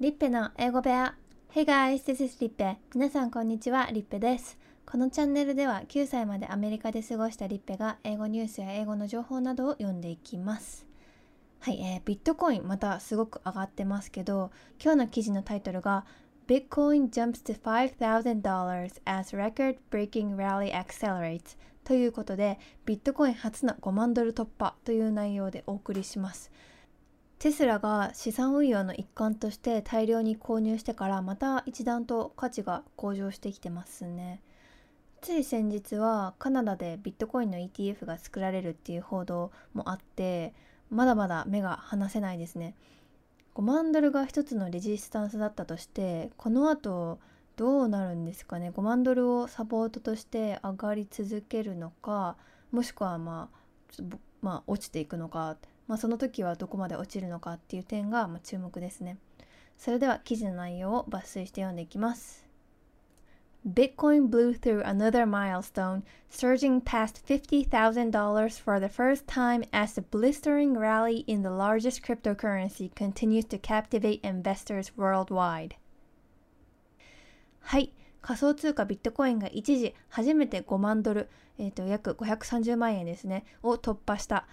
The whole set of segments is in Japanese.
リッペの英語部屋。Hey guys, this is リッペ皆さんこんにちは、リッペです。このチャンネルでは9歳までアメリカで過ごしたリッペが英語ニュースや英語の情報などを読んでいきます。はい、えー、ビットコインまたすごく上がってますけど今日の記事のタイトルが Bitcoin jumps to $5,000 as record-breaking rally accelerates ということでビットコイン初の5万ドル突破という内容でお送りします。テスラが資産運用の一環として大量に購入してからまた一段と価値が向上してきてますね。つい先日はカナダでビットコインの ETF が作られるっていう報道もあってまだまだ目が離せないですね。5万ドルが一つのレジスタンスだったとしてこの後どうなるんですかね。5万ドルをサポートとして上がり続けるのかもしくはまあまあ落ちていくのか、まあ、その時はどこまで落ちるのかっていう点がま注目ですねそれでは記事の内容を抜粋して読んでいきます Bitcoin blew through another milestone, surging past $50,000 for the first time as the blistering rally in the largest cryptocurrency continues to captivate investors worldwide. はい。仮想通貨ビットコインが一時初めて5万ドル、えー、と約530万円ですね、を突破した。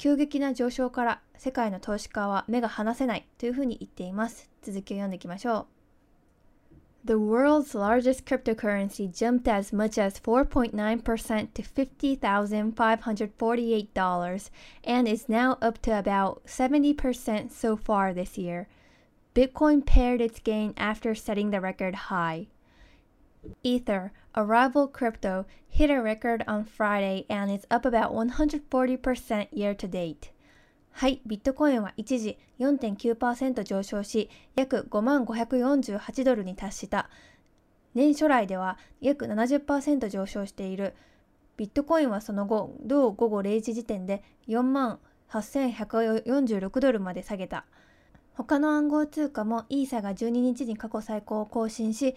急激な上昇から世界の投資家は目が離せないというふうに言っています。続きを読んでいきましょう。The world's largest cryptocurrency jumped as much as 4.9% to $50,548 and is now up to about 70% so far this year. Bitcoin paired its gain after setting the record high. Ether, a rival crypto, hit a record on Friday and is up about 140% year to date. はい、ビットコインは一時4.9%上昇し、約5万548ドルに達した。年初来では約70%上昇している。ビットコインはその後、同午後0時時点で4万8146ドルまで下げた。他の暗号通貨もイーサが12日に過去最高を更新し、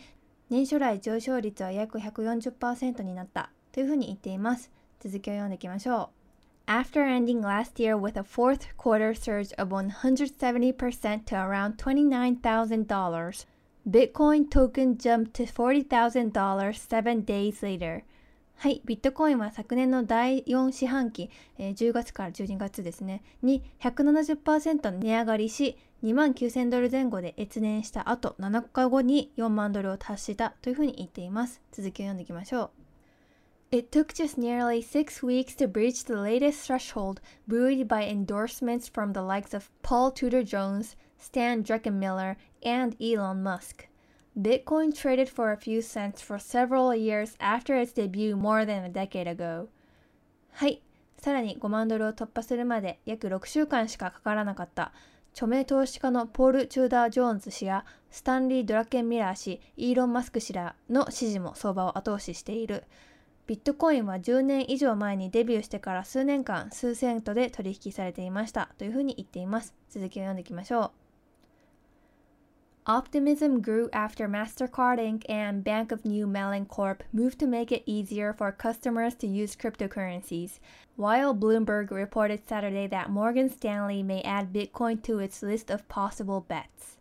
年初来上昇率は約140%になったというふうに言っています。続きを読んでいきましょう。After ending last year with a fourth quarter surge of 170% to around $29,000, Bitcoin token jumped to $40,000 seven days later. はい、ビットコインは昨年の第4四半期、えー、10月から12月ですね、に170%値上がりし、2万9000ドル前後で越年した後、7日後に4万ドルを達したというふうに言っています。続きを読んでいきましょう。It took just nearly six weeks to breach the latest threshold, buoyed by endorsements from the likes of Paul Tudor Jones, Stan Druckenmiller, and Elon Musk. Bitcoin traded for a few cents for several years after its debut more than a decade ago. はい。さらに5万ドルを突破するまで約6週間しかかからなかった著名投資家のポール・チューダー・ジョーンズ氏やスタンリー・ドラケンミラー氏、イーロン・マスク氏らの支持も相場を後押ししている。ビットコインは10年以上前にデビューしてから数年間数セントで取引されていましたというふうに言っています。続きを読んでいきましょう。Optimism grew after MasterCard Inc. and Bank of New Mellon Corp. moved to make it easier for customers to use cryptocurrencies, while Bloomberg reported Saturday that Morgan Stanley may add Bitcoin to its list of possible bets.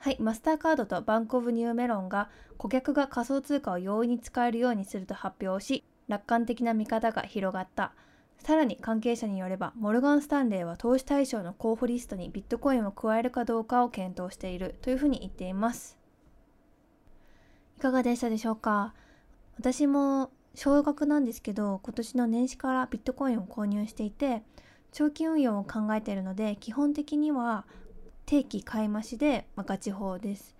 はい、マスターカードとバンクオブニューメロンが顧客が仮想通貨を容易に使えるようにすると発表し、楽観的な見方が広がった。 さらに関係者によれば、モルガン・スタンレーは投資対象の候補リストにビットコインを加えるかどうかを検討しているというふうに言っています。いかがでしたでしょうか？私も少額なんですけど、今年の年始からビットコインを購入していて、長期運用を考えているので、基本的には定期買い増しで、まあ、ガチ法です。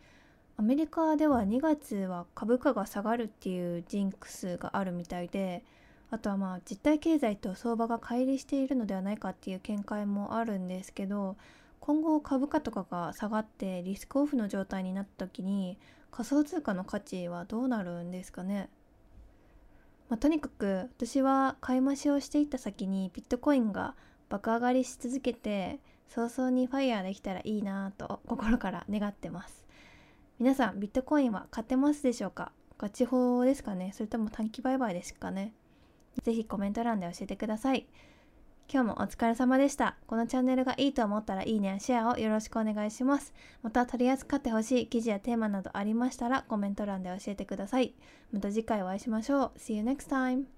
アメリカでは2月は株価が下がるっていうジンクスがあるみたいであとはまあ実体経済と相場が乖離しているのではないかっていう見解もあるんですけど今後株価とかが下がってリスクオフの状態になった時に仮想通貨の価値はどうなるんですかね、まあ、とにかく私は買い増しをしていった先にビットコインが爆上がりし続けて早々にファイヤーできたらいいなと心から願ってます。皆さんビットコインは買ってますでしょうか？ガチ法ですかね？それとも短期売買ですかね？ぜひコメント欄で教えてください今日もお疲れ様でした。このチャンネルがいいと思ったらいいねやシェアをよろしくお願いします。また取り扱ってほしい記事やテーマなどありましたらコメント欄で教えてください。また次回お会いしましょう。See you next time!